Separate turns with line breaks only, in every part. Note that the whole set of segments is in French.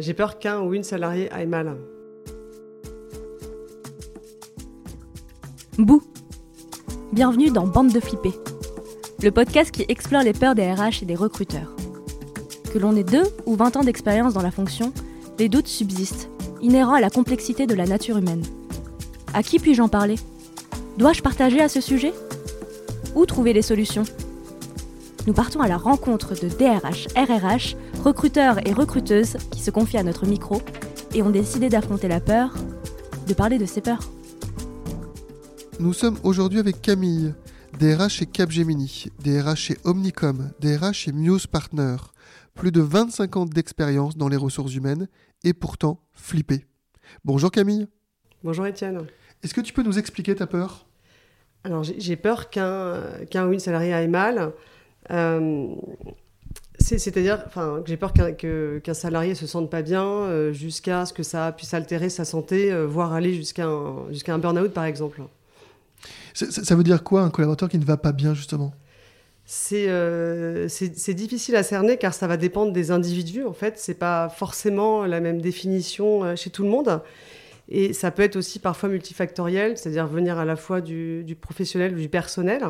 J'ai peur qu'un ou une salariée aille mal.
Bouh Bienvenue dans Bande de flippés, le podcast qui explore les peurs des RH et des recruteurs. Que l'on ait deux ou 20 ans d'expérience dans la fonction, les doutes subsistent, inhérents à la complexité de la nature humaine. À qui puis-je en parler? Dois-je partager à ce sujet? Où trouver les solutions? Nous partons à la rencontre de DRH, RRH, recruteurs et recruteuses qui se confient à notre micro et ont décidé d'affronter la peur, de parler de ces peurs.
Nous sommes aujourd'hui avec Camille, DRH chez Capgemini, DRH chez Omnicom, DRH chez Muse Partner. Plus de 25 ans d'expérience dans les ressources humaines et pourtant flippée. Bonjour Camille.
Bonjour Étienne.
Est-ce que tu peux nous expliquer ta peur?
Alors j'ai peur qu'un ou une salariée aille mal. Euh, c'est-à-dire que j'ai peur qu'un salarié se sente pas bien euh, jusqu'à ce que ça puisse altérer sa santé, euh, voire aller jusqu'à un, un burn-out par exemple.
Ça, veut dire quoi un collaborateur qui ne va pas bien justement?
Euh, c'est difficile à cerner car ça va dépendre des individus. En fait, c'est pas forcément la même définition euh, chez tout le monde. Et ça peut être aussi parfois multifactoriel, c'est-à-dire venir à la fois du, professionnel ou du personnel.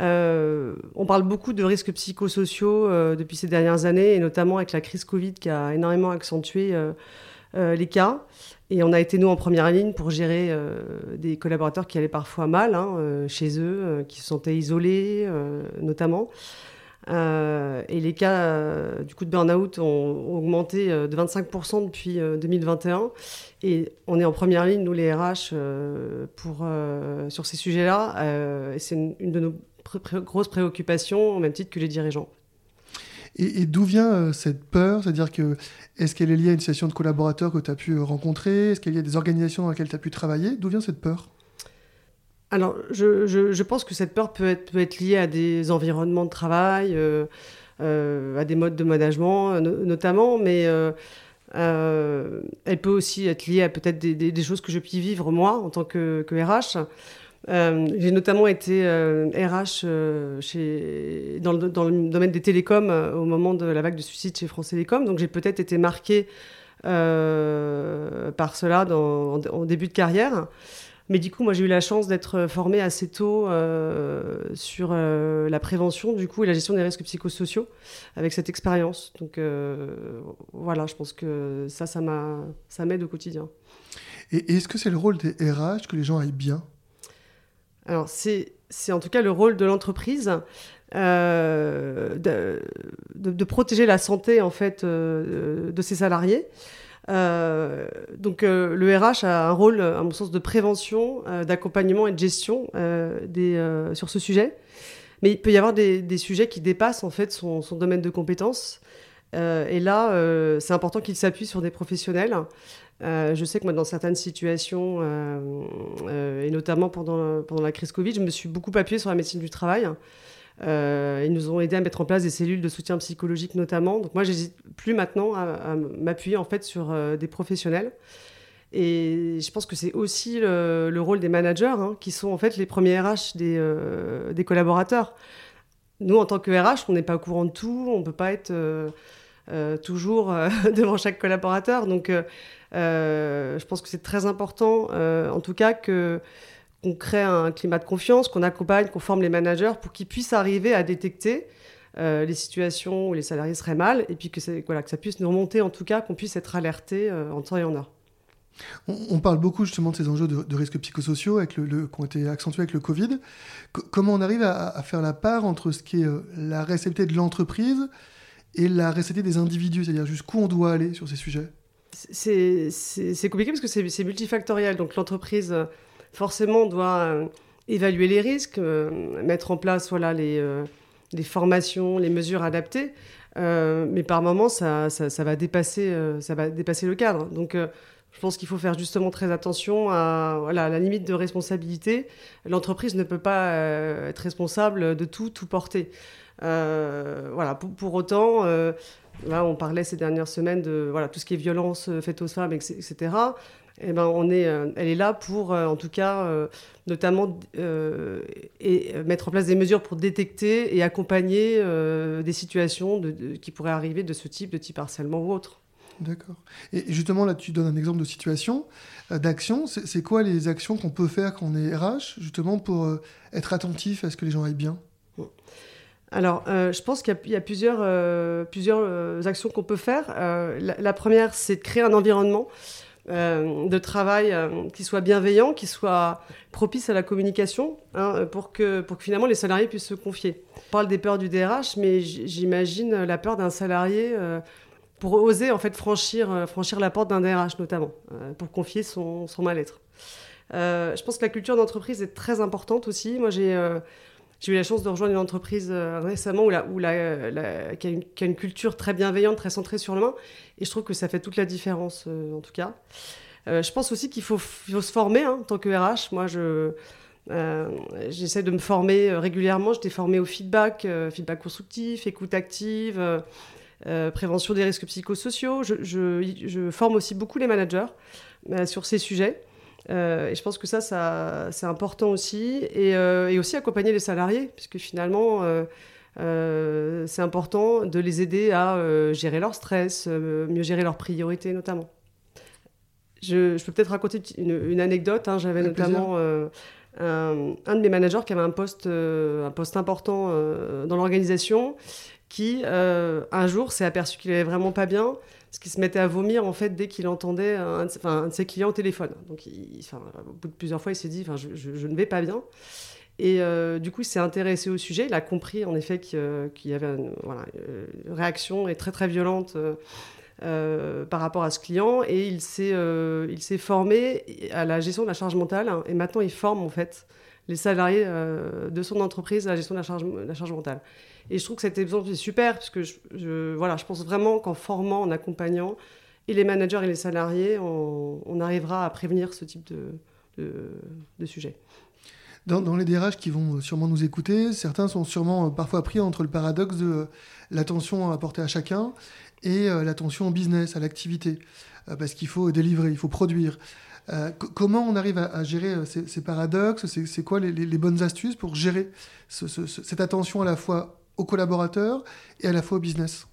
Euh, on parle beaucoup de risques psychosociaux depuis ces dernières années, et notamment avec la crise Covid qui a énormément accentué les cas. Et on a été, nous, en première ligne pour gérer euh, des collaborateurs qui allaient parfois mal hein, euh, chez eux, euh, qui se sentaient isolés, notamment. et les cas du coup de burn-out ont, augmenté de 25% depuis 2021. Et on est en première ligne, nous, les RH, pour, sur ces sujets-là. et c'est une, de nos grosses préoccupations, au même titre que les dirigeants.
Et, d'où vient euh, cette peur? C'est-à-dire que est-ce qu'elle est liée à une situation de collaborateurs que tu as pu rencontrer? Est-ce qu'il y a des organisations dans lesquelles tu as pu travailler? D'où vient cette peur?
Alors, je, je, pense que cette peur peut être, peut être liée à des environnements de travail, euh, euh, à des modes de management notamment, mais elle peut aussi être liée à peut-être des, des, choses que je puis vivre moi en tant que, que RH. Euh, j'ai notamment été RH euh, euh, dans, le, domaine des télécoms au moment de la vague de suicide chez France Télécom. Donc j'ai peut-être été marquée par cela en, début de carrière. Mais du coup, moi, j'ai eu la chance d'être formée assez tôt sur la prévention, du coup, et la gestion des risques psychosociaux avec cette expérience. Donc, voilà, je pense que ça, ça m'aide au quotidien.
Et est-ce que c'est le rôle des RH que les gens aillent bien?
Alors, c'est en tout cas le rôle de l'entreprise euh, de, protéger la santé en fait euh, de ses salariés. Euh, donc le RH a un rôle, à mon sens, de prévention, d'accompagnement et de gestion sur ce sujet. Mais il peut y avoir des, des sujets qui dépassent en fait son, son domaine de compétences. et là, c'est important qu'il s'appuie sur des professionnels euh, je sais que moi, dans certaines situations, euh, euh, et notamment pendant, la crise Covid, je me suis beaucoup appuyée sur la médecine du travail. ils nous ont aidé à mettre en place des cellules de soutien psychologique notamment. Donc moi, j'hésite plus maintenant à, m'appuyer en fait sur des professionnels. Et je pense que c'est aussi le, rôle des managers, hein, qui sont en fait les premiers RH des, des collaborateurs. Nous, en tant que RH, on n'est pas au courant de tout, on ne peut pas être toujours devant chaque collaborateur. Donc euh, je pense que c'est très important, euh, en tout cas, qu'on crée un climat de confiance, qu'on accompagne, qu'on forme les managers pour qu'ils puissent arriver à détecter euh, les situations où les salariés seraient mal, et puis que ça puisse nous remonter, en tout cas, qu'on puisse être alerté en temps et en heure.
On, parle beaucoup justement de ces enjeux de, risques psychosociaux avec le, qui ont été accentués avec le Covid. comment on arrive à, faire la part entre ce qui est la réceptivité de l'entreprise et la réceptivité des individus, c'est-à-dire jusqu'où on doit aller sur ces sujets
c'est compliqué parce que c'est multifactoriel. Donc l'entreprise, euh, forcément, doit euh, évaluer les risques, euh, mettre en place voilà, les, les, formations, les mesures adaptées. mais par moments, ça, va dépasser, ça va dépasser le cadre. Donc je pense qu'il faut faire justement très attention à, voilà, la limite de responsabilité. L'entreprise ne peut pas être responsable de tout, tout porter. Voilà, pour, pour autant, Là, on parlait ces dernières semaines de voilà, tout ce qui est violence euh, faite aux femmes, etc. Et eh ben, on est, euh, elle est là pour, euh, en tout cas, notamment et mettre en place des mesures pour détecter et accompagner des situations de, qui pourraient arriver de ce type, de type harcèlement ou autre.
D'accord. Et justement, là, tu donnes un exemple de situation, euh, d'action. C'est quoi les actions qu'on peut faire quand on est RH, justement, pour euh, être attentif à ce que les gens aillent bien?
Alors, euh, je pense qu'il y, a plusieurs, plusieurs actions qu'on peut faire. La, première, c'est de créer un environnement de travail qui soit bienveillant, qui soit propice à la communication, hein, pour, que, finalement les salariés puissent se confier. On parle des peurs du DRH, mais j'imagine la peur d'un salarié pour oser en fait franchir, euh, la porte d'un DRH notamment, euh, pour confier son, son mal-être. Euh, je pense que la culture d'entreprise est très importante aussi. Moi, j'ai j'ai eu la chance de rejoindre une entreprise récemment où la, où la, qui, a une, qui, a une, culture très bienveillante, très centrée sur l'humain. Et je trouve que ça fait toute la différence, en tout cas. je pense aussi qu'il faut, faut, se former hein, en tant que RH. Moi, je, j'essaie de me former régulièrement. J'étais formée au feedback, feedback constructif, écoute active. Euh, prévention des risques psychosociaux. Je, forme aussi beaucoup les managers euh, sur ces sujets. Euh, et je pense que ça, ça c'est important aussi. Et, aussi accompagner les salariés, puisque finalement, c'est important de les aider à gérer leur stress, mieux gérer leurs priorités notamment. Je, peux peut-être raconter une, anecdote. Hein. J'avais notamment un, un, de mes managers qui avait un poste, un poste important dans l'organisation qui, euh, un jour, s'est aperçu qu'il allait vraiment pas bien, parce qu'il se mettait à vomir, en fait, dès qu'il entendait un de, ses clients au téléphone. Donc, au bout de plusieurs fois, il s'est dit, je, je, ne vais pas bien. Et euh, du coup, il s'est intéressé au sujet. Il a compris, en effet, qu'il y avait une, réaction très, très violente euh, par rapport à ce client. Et il s'est formé à la gestion de la charge mentale. et maintenant, il forme, en fait, les salariés de son entreprise à la gestion de la charge mentale. Et je trouve que cet exemple est super, parce que je, voilà, je pense vraiment qu'en formant, en accompagnant, et les managers et les salariés, on, arrivera à prévenir ce type de, sujet.
Dans, les DRH qui vont sûrement nous écouter, certains sont sûrement euh, parfois pris entre le paradoxe de euh, l'attention apportée à chacun et euh, l'attention au business, à l'activité, parce qu'il faut délivrer, il faut produire. comment on arrive à, gérer ces, paradoxes? C'est quoi les, bonnes astuces pour gérer cette attention à la fois aux collaborateurs et à la fois au business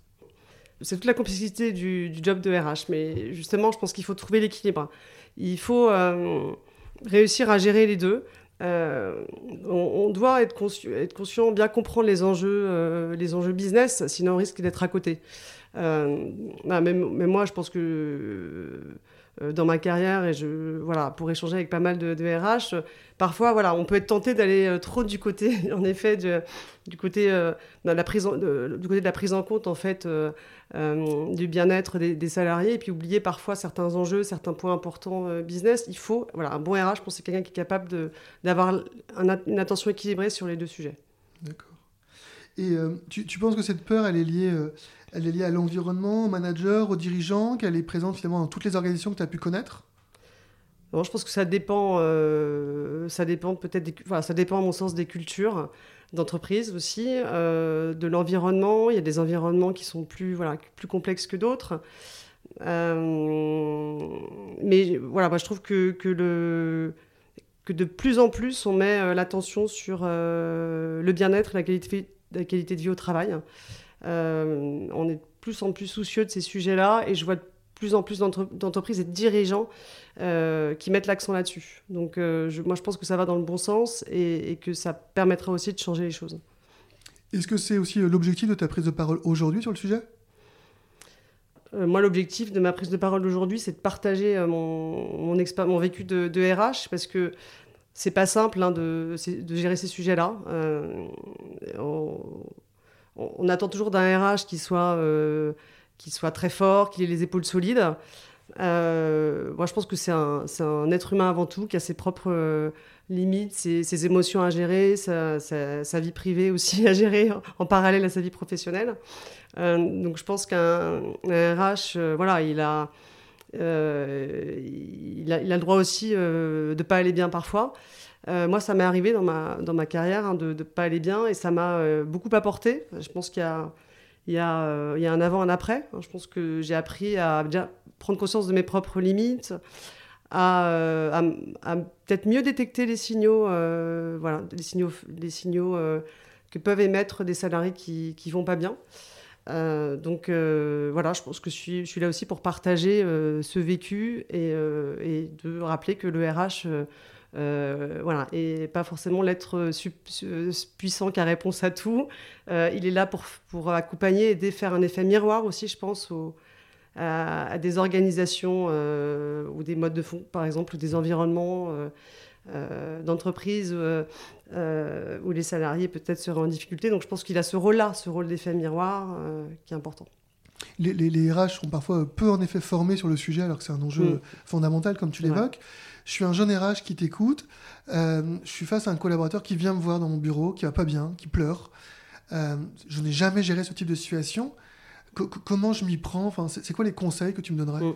c'est toute la complexité du, job de RH, mais justement, je pense qu'il faut trouver l'équilibre. Il faut euh, réussir à gérer les deux. Euh, on, doit être, être, conscient, bien comprendre les enjeux, euh, les enjeux business, sinon on risque d'être à côté. Bah, même, moi, je pense que dans ma carrière et je voilà pour échanger avec pas mal de, RH parfois voilà on peut être tenté d'aller euh, trop du côté en effet euh, de la prise en, du côté de la prise en compte en fait du bien-être des, salariés et puis oublier parfois certains enjeux certains points importants business. Il faut voilà un bon RH je pense c'est quelqu'un qui est capable d'avoir une attention équilibrée sur les deux sujets.
D'accord. Et tu, tu, penses que cette peur elle est liée elle est liée à l'environnement, au manager, aux dirigeants, qu'elle est présente finalement dans toutes les organisations que tu as pu connaître?
Je pense que ça dépend, euh, dépend peut-être, ça dépend à mon sens des cultures d'entreprise aussi, euh, de l'environnement. Il y a des environnements qui sont plus, voilà, plus complexes que d'autres. Euh, mais voilà, moi je trouve que, que, le, que de plus en plus on met l'attention sur le bien-être, la qualité, la qualité de vie au travail. Euh, on est plus en plus soucieux de ces sujets-là et je vois de plus en plus d'entreprises et de dirigeants euh, qui mettent l'accent là-dessus. Donc euh, moi je pense que ça va dans le bon sens et, que ça permettra aussi de changer les choses.
Est-ce que c'est aussi l'objectif de ta prise de parole aujourd'hui sur le sujet?
Moi, l'objectif de ma prise de parole aujourd'hui, c'est de partager mon, mon, vécu de, RH, parce que c'est pas simple hein, de, de, gérer ces sujets-là on, attend toujours d'un RH qui soit, euh, soit très fort, qui ait les épaules solides. Euh, moi, je pense que c'est un, un, être humain avant tout, qui a ses propres euh, limites, ses, émotions à gérer, sa, sa, vie privée aussi à gérer en, parallèle à sa vie professionnelle. donc, je pense qu'un RH, voilà, il a, il a, il, a, le droit aussi de ne pas aller bien parfois. Euh, moi, ça m'est arrivé dans ma, dans ma carrière hein, de ne pas aller bien et ça m'a euh, beaucoup apporté. Je pense qu'il y a, y, euh, y a un avant, un après. Je pense que j'ai appris à déjà prendre conscience de mes propres limites, à, peut-être mieux détecter les signaux, voilà, les signaux, les signaux que peuvent émettre des salariés qui ne vont pas bien. donc voilà, je pense que je suis, je suis, là aussi pour partager ce vécu et, et, de rappeler que le RH euh, voilà, et pas forcément l'être puissant qui a réponse à tout. Euh, il est là pour, pour accompagner, aider, faire un effet miroir aussi, je pense, à, des organisations euh, ou des modes de fond, par exemple, ou des environnements d'entreprise où les salariés peut-être seraient en difficulté. Donc je pense qu'il a ce rôle-là, ce rôle d'effet miroir qui est important.
Les, les, RH sont parfois peu en effet formés sur le sujet alors que c'est un enjeu mm. fondamental comme tu l'évoques je suis un jeune RH qui t'écoute, euh, je suis face à un collaborateur qui vient me voir dans mon bureau, qui va pas bien, qui pleure. Euh, je n'ai jamais géré ce type de situation. comment je m'y prends? Enfin, C'est quoi les conseils que tu me donnerais? Mm.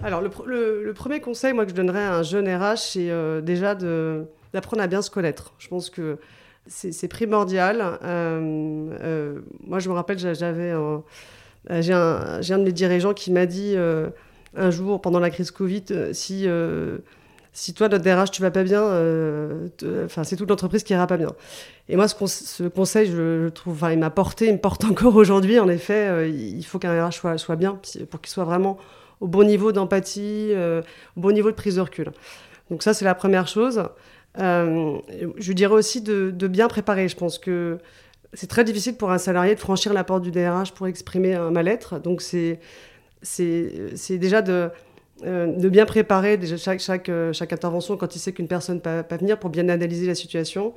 Alors, le, premier conseil, moi, que je donnerais à un jeune RH, c'est euh, déjà d'apprendre à bien se connaître. Je pense que c'est primordial. moi, je me rappelle, j'avais j'ai un, de mes dirigeants qui m'a dit un jour pendant la crise Covid, euh, si, euh, si toi, notre DRH, tu vas pas bien, euh, c'est toute l'entreprise qui ira pas bien. Et moi, ce, conseil, je, je trouve, il m'a porté, il me porte encore aujourd'hui. En effet, il faut qu'un RH soit, soit bien pour qu'il soit vraiment au bon niveau d'empathie, au bon niveau de prise de recul. Donc ça, c'est la première chose. je dirais aussi de, de, bien préparer. Je pense que c'est très difficile pour un salarié de franchir la porte du DRH pour exprimer un mal-être. Donc c'est c'est déjà de, euh, bien préparer euh, chaque, intervention quand il sait qu'une personne ne va pas venir pour bien analyser la situation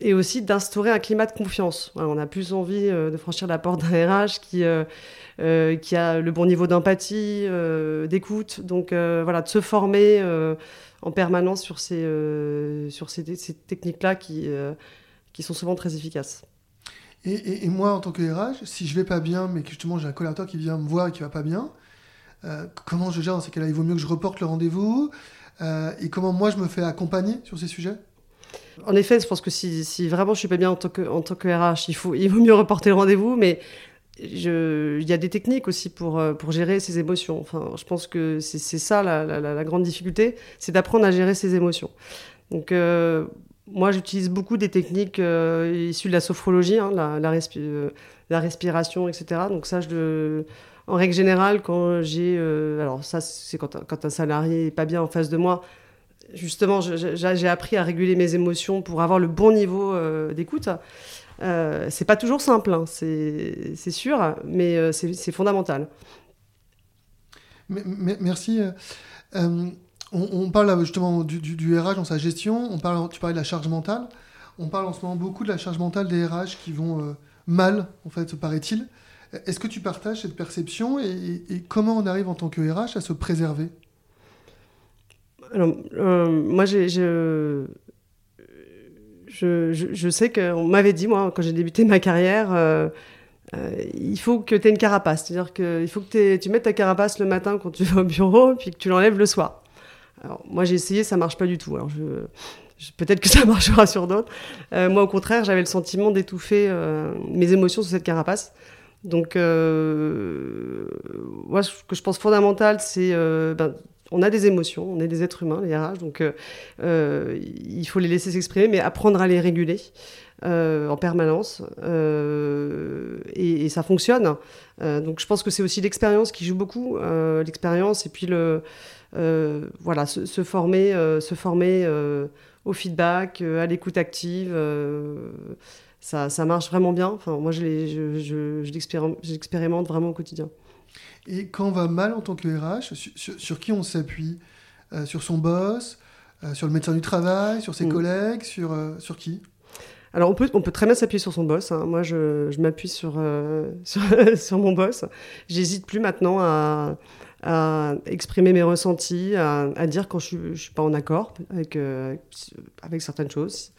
et aussi d'instaurer un climat de confiance. on a plus envie euh, de franchir la porte d'un RH qui, a le bon niveau d'empathie, d'écoute, donc voilà, de se former en permanence sur ces, techniques-là qui sont souvent très efficaces.
Et, moi, en tant que RH, si je vais pas bien, mais que justement j'ai un collaborateur qui vient me voir et qui va pas bien, euh, comment je gère dans ces cas-là? Il vaut mieux que je reporte le rendez-vous euh, Et comment moi je me fais accompagner sur ces sujets?
En effet, je pense que si, vraiment je suis pas bien en tant que, en tant que RH, il, faut, il vaut mieux reporter le rendez-vous, mais il y a des techniques aussi pour, euh, pour gérer ses émotions. Enfin, je pense que c'est ça la, la, grande difficulté, c'est d'apprendre à gérer ses émotions. Donc, moi, j'utilise beaucoup des techniques euh, issues de la sophrologie, hein, la, euh, respiration, etc. Donc ça, en règle générale, quand j'ai... Euh, alors ça, c'est quand, quand, un salarié n'est pas bien en face de moi. Justement, j'ai appris à réguler mes émotions pour avoir le bon niveau d'écoute. c'est pas toujours simple, hein, c'est sûr, mais c'est fondamental.
merci. On, parle justement du, du, RH dans sa gestion, on parle, tu parlais de la charge mentale, on parle en ce moment beaucoup de la charge mentale des RH qui vont euh, mal, en fait, paraît-il. Est-ce que tu partages cette perception et, comment on arrive en tant que RH à se préserver?
Alors, euh, moi, j'ai, je, je, sais qu'on m'avait dit, moi, quand j'ai débuté ma carrière, euh, il faut que tu aies une carapace. C'est-à-dire qu'il faut que tu mettes ta carapace le matin quand tu vas au bureau, puis que tu l'enlèves le soir. Alors, moi, j'ai essayé, ça marche pas du tout. Alors, peut-être que ça marchera sur d'autres. Euh, moi, au contraire, j'avais le sentiment d'étouffer euh, mes émotions sous cette carapace. Donc, euh, moi, ce que je pense fondamental, c'est ben, on a des émotions, on est des êtres humains, les RH, donc il faut les laisser s'exprimer, mais apprendre à les réguler. en permanence et, et, ça fonctionne. donc je pense que c'est aussi l'expérience qui joue beaucoup, l'expérience et puis le, voilà, se, former, se former euh, euh, au feedback, à l'écoute active. Ça, ça, marche vraiment bien. Enfin, moi, je l'expérimente vraiment au quotidien.
Et quand on va mal en tant que RH, sur, qui on s'appuie? Sur son boss Sur le médecin du travail Sur ses mm. collègues sur, sur qui?
Alors on peut, on peut très bien s'appuyer sur son boss. Hein. Moi, je, je m'appuie sur, sur, sur, mon boss. J'hésite plus maintenant à, à exprimer mes ressentis, à, dire quand je ne suis pas en accord avec, euh, certaines choses.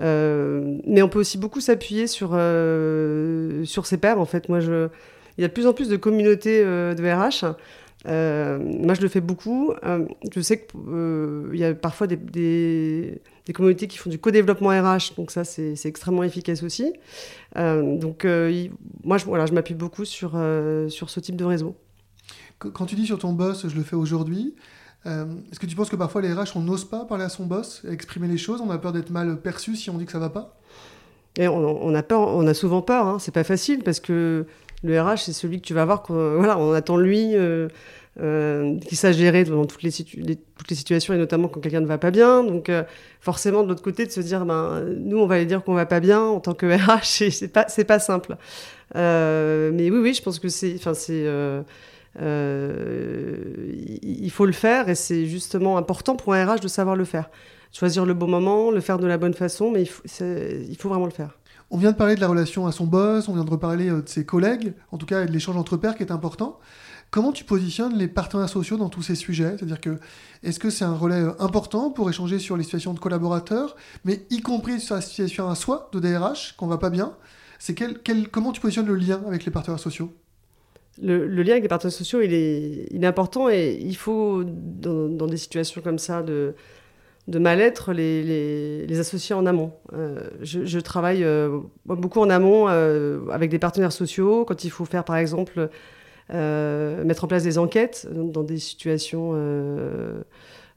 Euh, mais on peut aussi beaucoup s'appuyer sur, euh, sur ses pairs. En fait, moi, il y a de plus en plus de communautés de RH. moi, je le fais beaucoup. je sais qu'il y a parfois des, communautés qui font du co-développement RH, donc ça, c'est extrêmement efficace aussi. donc, moi, je, je m'appuie beaucoup sur, sur ce type de réseau.
Quand tu dis sur ton boss, je le fais aujourd'hui, euh, est-ce que tu penses que parfois les RH, on n'ose pas parler à son boss, exprimer les choses On a peur d'être mal perçu si on dit que ça va pas?
Et on, a peur, on a souvent peur. Hein. C'est pas facile parce que le RH, c'est celui que tu vas voir. voilà, on attend lui. Euh, euh, qui sache gérer dans toutes les, situations et notamment quand quelqu'un ne va pas bien. Donc euh, forcément de l'autre côté de se dire ben nous on va aller dire qu'on va pas bien en tant que RH c'est pas pas simple. Euh, mais oui oui je pense que c'est c'est il faut le faire et c'est justement important pour un RH de savoir le faire. Choisir le bon moment, le faire de la bonne façon, mais il faut, il faut vraiment le faire.
On vient de parler de la relation à son boss, on vient de reparler de ses collègues, en tout cas de l'échange entre pairs qui est important. Comment tu positionnes les partenaires sociaux dans tous ces sujets? C'est-à-dire que est-ce que c'est un relais euh, important pour échanger sur les situations de collaborateurs, mais y compris sur la situation à soi de DRH qu'on va pas bien? C'est quel, comment tu positionnes le lien avec les partenaires sociaux?
Le, lien avec les partenaires sociaux, il est, important et il faut, dans, des situations comme ça de, de mal-être, les, les, associer en amont. Euh, je, travaille euh, beaucoup en amont avec des partenaires sociaux quand il faut faire, par exemple, euh, mettre en place des enquêtes dans des situations euh,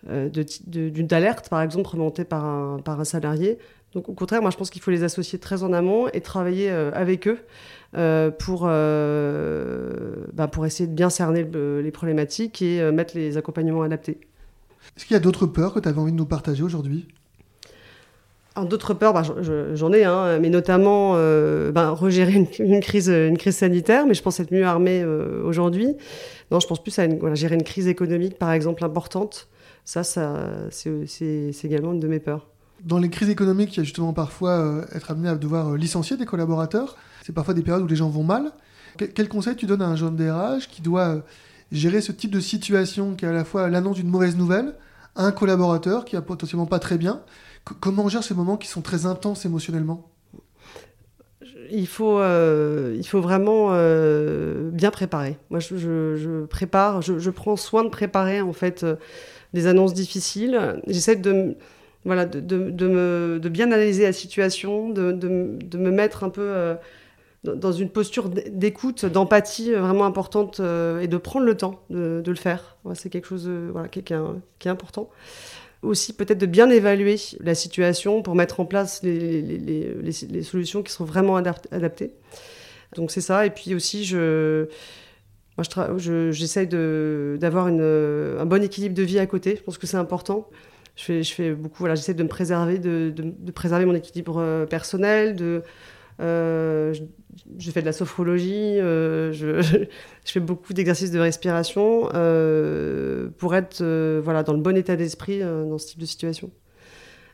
euh, d'une alerte, par exemple, remontée par un, par un salarié. Donc au contraire, moi je pense qu'il faut les associer très en amont et travailler avec eux pour, bah, pour essayer de bien cerner les problématiques et mettre les accompagnements adaptés.
Est-ce qu'il y a d'autres peurs que tu avais envie de nous partager aujourd'hui?
D'autres peurs, bah, j'en ai, hein, mais notamment euh, bah, regérer une, crise, une crise sanitaire, mais je pense être mieux armé euh, aujourd'hui. Non, je pense plus à gérer une crise économique, par exemple, importante. Ça, ça c'est également une de mes peurs.
Dans les crises économiques, il y a justement parfois euh, être amené à devoir licencier des collaborateurs. C'est parfois des périodes où les gens vont mal. Quel, conseil tu donnes à un jeune DRH qui doit gérer ce type de situation qui est à la fois l'annonce d'une mauvaise nouvelle, un collaborateur qui a potentiellement pas très bien? Comment on gère ces moments qui sont très intenses émotionnellement?
Il faut, euh, il faut vraiment euh, bien préparer. Moi, je, prépare, je, prends soin de préparer en fait euh, des annonces difficiles. J'essaie de, voilà, de, de, de, bien analyser la situation, de, me mettre un peu dans une posture d'écoute, d'empathie vraiment importante et de prendre le temps de, le faire. C'est quelque chose voilà, qui, qui, est important aussi peut-être de bien évaluer la situation pour mettre en place les, les, solutions qui sont vraiment adaptées. Donc c'est ça. Et puis aussi, je, moi, j'essaye je, d'avoir un bon équilibre de vie à côté. Je pense que c'est important. Je fais, beaucoup, voilà, j'essaie de me préserver, de, préserver mon équilibre euh, personnel, euh, je, fais de la sophrologie, euh, je, fais beaucoup d'exercices de respiration pour être voilà, dans le bon état d'esprit dans ce type de situation.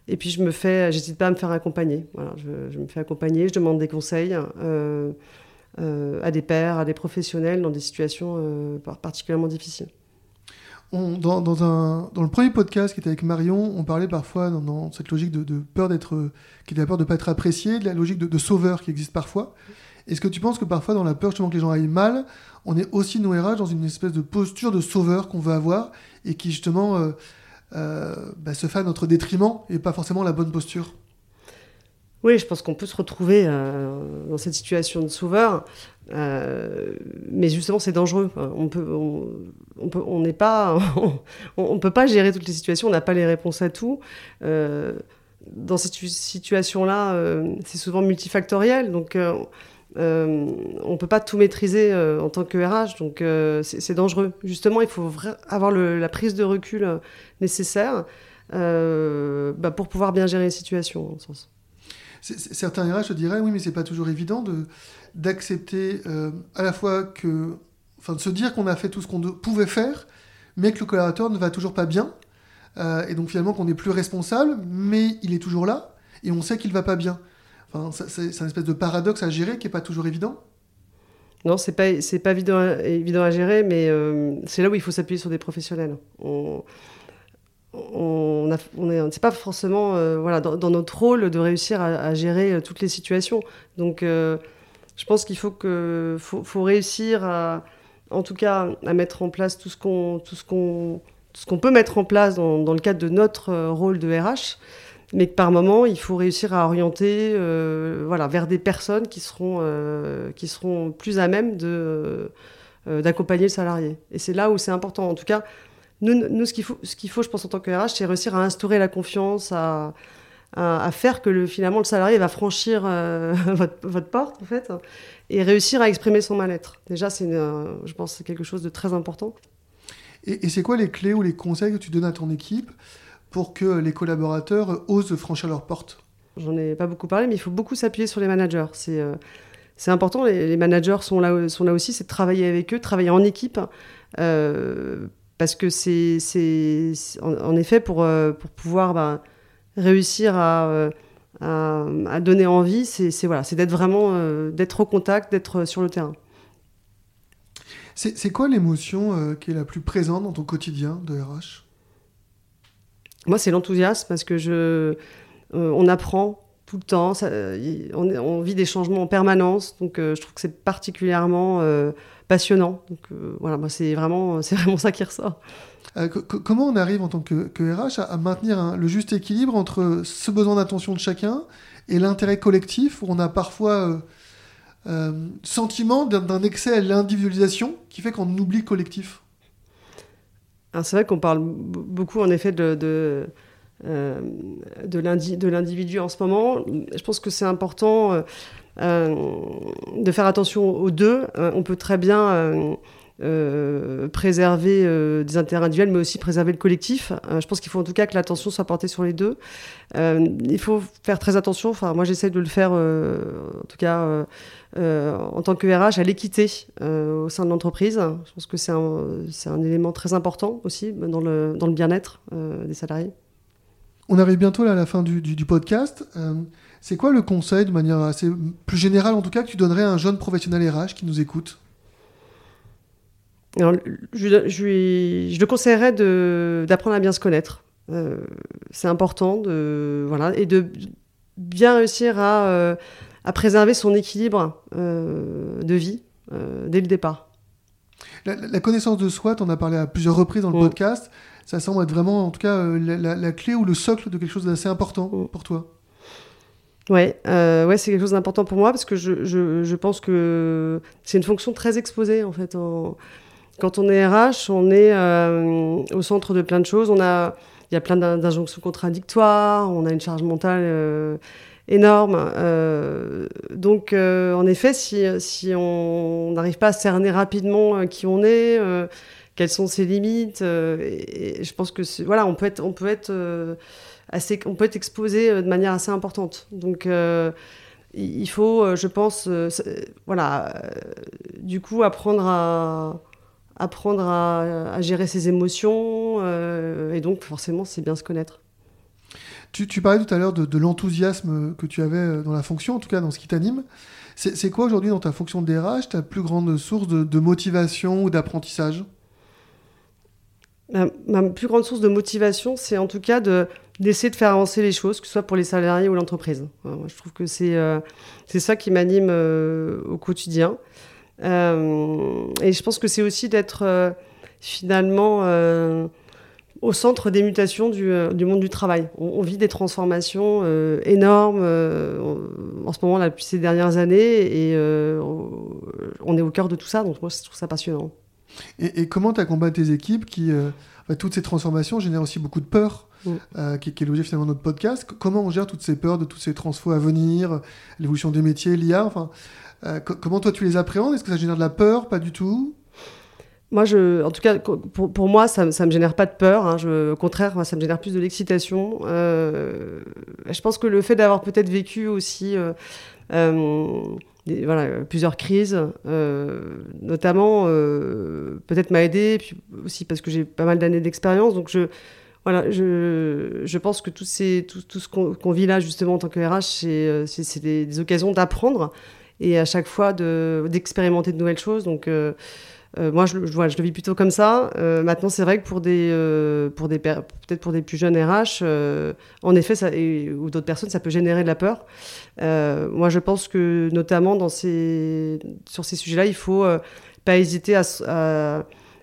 Et puis je me fais, j'hésite pas à me faire accompagner. Voilà, je, je, me fais accompagner, je demande des conseils à des pairs, à des professionnels dans des situations particulièrement difficiles
dans, un, dans, le premier podcast qui était avec Marion, on parlait parfois dans, cette logique de, peur d'être, qui était la peur de ne pas être apprécié, de la logique de, sauveur qui existe parfois. Est-ce que tu penses que parfois dans la peur justement que les gens aillent mal, on est aussi nous dans une espèce de posture de sauveur qu'on veut avoir et qui justement euh, euh, bah, se fait à notre détriment et pas forcément la bonne posture?
Oui, je pense qu'on peut se retrouver euh, dans cette situation de sauveur, euh, mais justement c'est dangereux. On peut, on, peut, on n'est pas, on, peut pas gérer toutes les situations. On n'a pas les réponses à tout. Euh, dans cette situation-là, c'est souvent multifactoriel, donc on peut pas tout maîtriser en tant que RH, donc c'est dangereux. Justement, il faut avoir la prise de recul nécessaire bah, pour pouvoir bien gérer les situations, en sens
certains RH se diraient oui, mais c'est pas toujours évident de d'accepter euh, à la fois que, enfin, de se dire qu'on a fait tout ce qu'on pouvait faire, mais que le collaborateur ne va toujours pas bien, euh, et donc finalement qu'on n'est plus responsable, mais il est toujours là, et on sait qu'il va pas bien. Enfin, c'est un espèce de paradoxe à gérer qui est pas toujours évident.
Non, c'est pas c'est pas évident, à gérer, mais euh, c'est là où il faut s'appuyer sur des professionnels. On on n'est c'est pas forcément euh, voilà, dans, notre rôle de réussir à, gérer euh, toutes les situations. Donc, euh, je pense qu'il faut, que, faut, réussir à, en tout cas, à mettre en place tout ce qu'on, tout ce qu'on, ce qu'on peut mettre en place dans, le cadre de notre rôle de RH, mais que par moment, il faut réussir à orienter voilà, vers des personnes qui seront, qui seront plus à même de, d'accompagner le salarié. Et c'est là où c'est important. En tout cas, nous, ce qu'il faut, ce qu'il faut, je pense, en tant que RH, c'est réussir à instaurer la confiance, à, à, faire que le, finalement le salarié va franchir votre, votre, porte en fait et réussir à exprimer son mal-être. Déjà, c'est, je pense, c'est quelque chose de très important.
Et, et c'est quoi les clés ou les conseils que tu donnes à ton équipe pour que les collaborateurs osent franchir leur porte?
J'en ai pas beaucoup parlé, mais il faut beaucoup s'appuyer sur les managers. C'est important. Les, managers sont là, sont là aussi, c'est de travailler avec eux, travailler en équipe. Euh, parce que c'est, en, effet, pour, euh, pour pouvoir bah, réussir euh, à, à, donner envie, c'est, voilà, c'est d'être vraiment d'être au contact, d'être sur le terrain.
C'est, quoi l'émotion qui est la plus présente dans ton quotidien de RH
Moi, c'est l'enthousiasme parce que je, on apprend tout le temps. on, vit des changements en permanence, donc euh, je trouve que c'est particulièrement euh, passionnant. Donc euh, voilà, moi c'est vraiment, c'est vraiment ça qui ressort.
comment on arrive en tant que, RH à, maintenir le juste équilibre entre ce besoin d'attention de chacun et l'intérêt collectif, où on a parfois sentiment d'un excès à l'individualisation qui fait qu'on oublie le collectif
C'est vrai qu'on parle beaucoup en effet de euh, de l'individu en ce moment. Je pense que c'est important euh, euh, de faire attention aux deux. on peut très bien préserver des intérêts individuels, mais aussi préserver le collectif. je pense qu'il faut en tout cas que l'attention soit portée sur les deux. il faut faire très attention. Enfin, moi, j'essaie de le faire, en tout cas, en tant que RH, à l'équité au sein de l'entreprise. Je pense que c'est un, élément très important aussi dans le bien-être des salariés.
On arrive bientôt à la fin du, podcast. Euh, c'est quoi le conseil, de manière assez plus générale en tout cas, que tu donnerais à un jeune professionnel RH qui nous écoute?
Je, je, le conseillerais d'apprendre à bien se connaître. Euh, c'est important de, voilà, et de bien réussir à, euh, préserver son équilibre de vie dès le départ.
La, connaissance de soi, tu en as parlé à plusieurs reprises dans le mm. podcast ça semble être vraiment, en tout cas, euh, la, clé ou le socle de quelque chose d'assez important mm. pour toi.
Ouais, euh, ouais c'est quelque chose d'important pour moi parce que je, je, je pense que c'est une fonction très exposée en fait. Quand on est RH, on est euh, au centre de plein de choses. On a, il y a plein d'injonctions contradictoires. On a une charge mentale énorme. donc, en effet, si, si on n'arrive pas à cerner rapidement qui on est, quelles sont ses limites. Euh, et, je pense que voilà, on peut être, on peut être euh, on peut être exposé euh, de manière assez importante. Donc il faut, je pense, voilà, du coup, apprendre à, apprendre à, gérer ses émotions, et donc forcément, c'est bien se connaître.
Tu, parlais tout à l'heure de, l'enthousiasme que tu avais dans la fonction, en tout cas dans ce qui t'anime. C'est quoi aujourd'hui dans ta fonction de DRH ta plus grande source de motivation ou d'apprentissage?
Ma, plus grande source de motivation, c'est en tout cas de d'essayer de faire avancer les choses, que ce soit pour les salariés ou l'entreprise. je trouve que c'est euh, ça qui m'anime euh, au quotidien. Euh, et je pense que c'est aussi d'être finalement au centre des mutations du, du monde du travail. On, vit des transformations énormes en ce moment, là, depuis ces dernières années, et on est au cœur de tout ça, donc moi, je trouve ça passionnant.
Et, comment tu accompagnes tes équipes qui, euh, bah, toutes ces transformations génèrent aussi beaucoup de peur, mm. euh, qui, est l'objet finalement de notre podcast. Comment on gère toutes ces peurs de toutes ces transfos à venir, l'évolution des métiers, l'IA enfin, euh, Comment toi tu les appréhendes? Est-ce que ça génère de la peur? Pas du tout?
Moi, je, en tout cas, pour, pour moi, ça ne me génère pas de peur. Hein. Je, au contraire, moi, ça me génère plus de l'excitation. je pense que le fait d'avoir peut-être vécu aussi plusieurs crises, euh, notamment, euh, peut-être m'a aidé, puis aussi parce que j'ai pas mal d'années d'expérience. Donc, je, voilà, je, je pense que tout, ces, tout, tout ce qu'on vit là, justement, en tant que RH, c'est euh, des, des, occasions d'apprendre et à chaque fois d'expérimenter de, nouvelles choses. Donc, moi, je, je, je, le vis plutôt comme ça. Euh, maintenant, c'est vrai que pour des, euh, pour des peut-être pour des plus jeunes RH, en effet, ou d'autres personnes, ça peut générer de la peur. moi, je pense que notamment sur ces sujets-là, il faut pas hésiter à,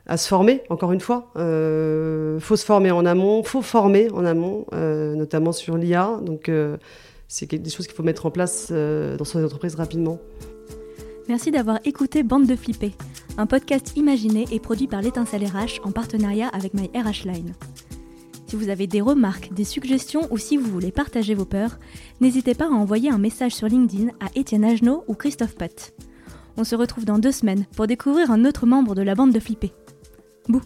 à, se former. Encore une fois, faut se former en amont, faut former en amont, notamment sur l'IA. Donc, c'est des choses qu'il faut mettre en place dans son entreprise rapidement.
Merci d'avoir écouté Bande de Flipper, un podcast imaginé et produit par l'étincelle RH en partenariat avec My RH Line. Si vous avez des remarques, des suggestions ou si vous voulez partager vos peurs, n'hésitez pas à envoyer un message sur LinkedIn à Étienne Agenot ou Christophe Pott. On se retrouve dans deux semaines pour découvrir un autre membre de la bande de Flipper. Bouh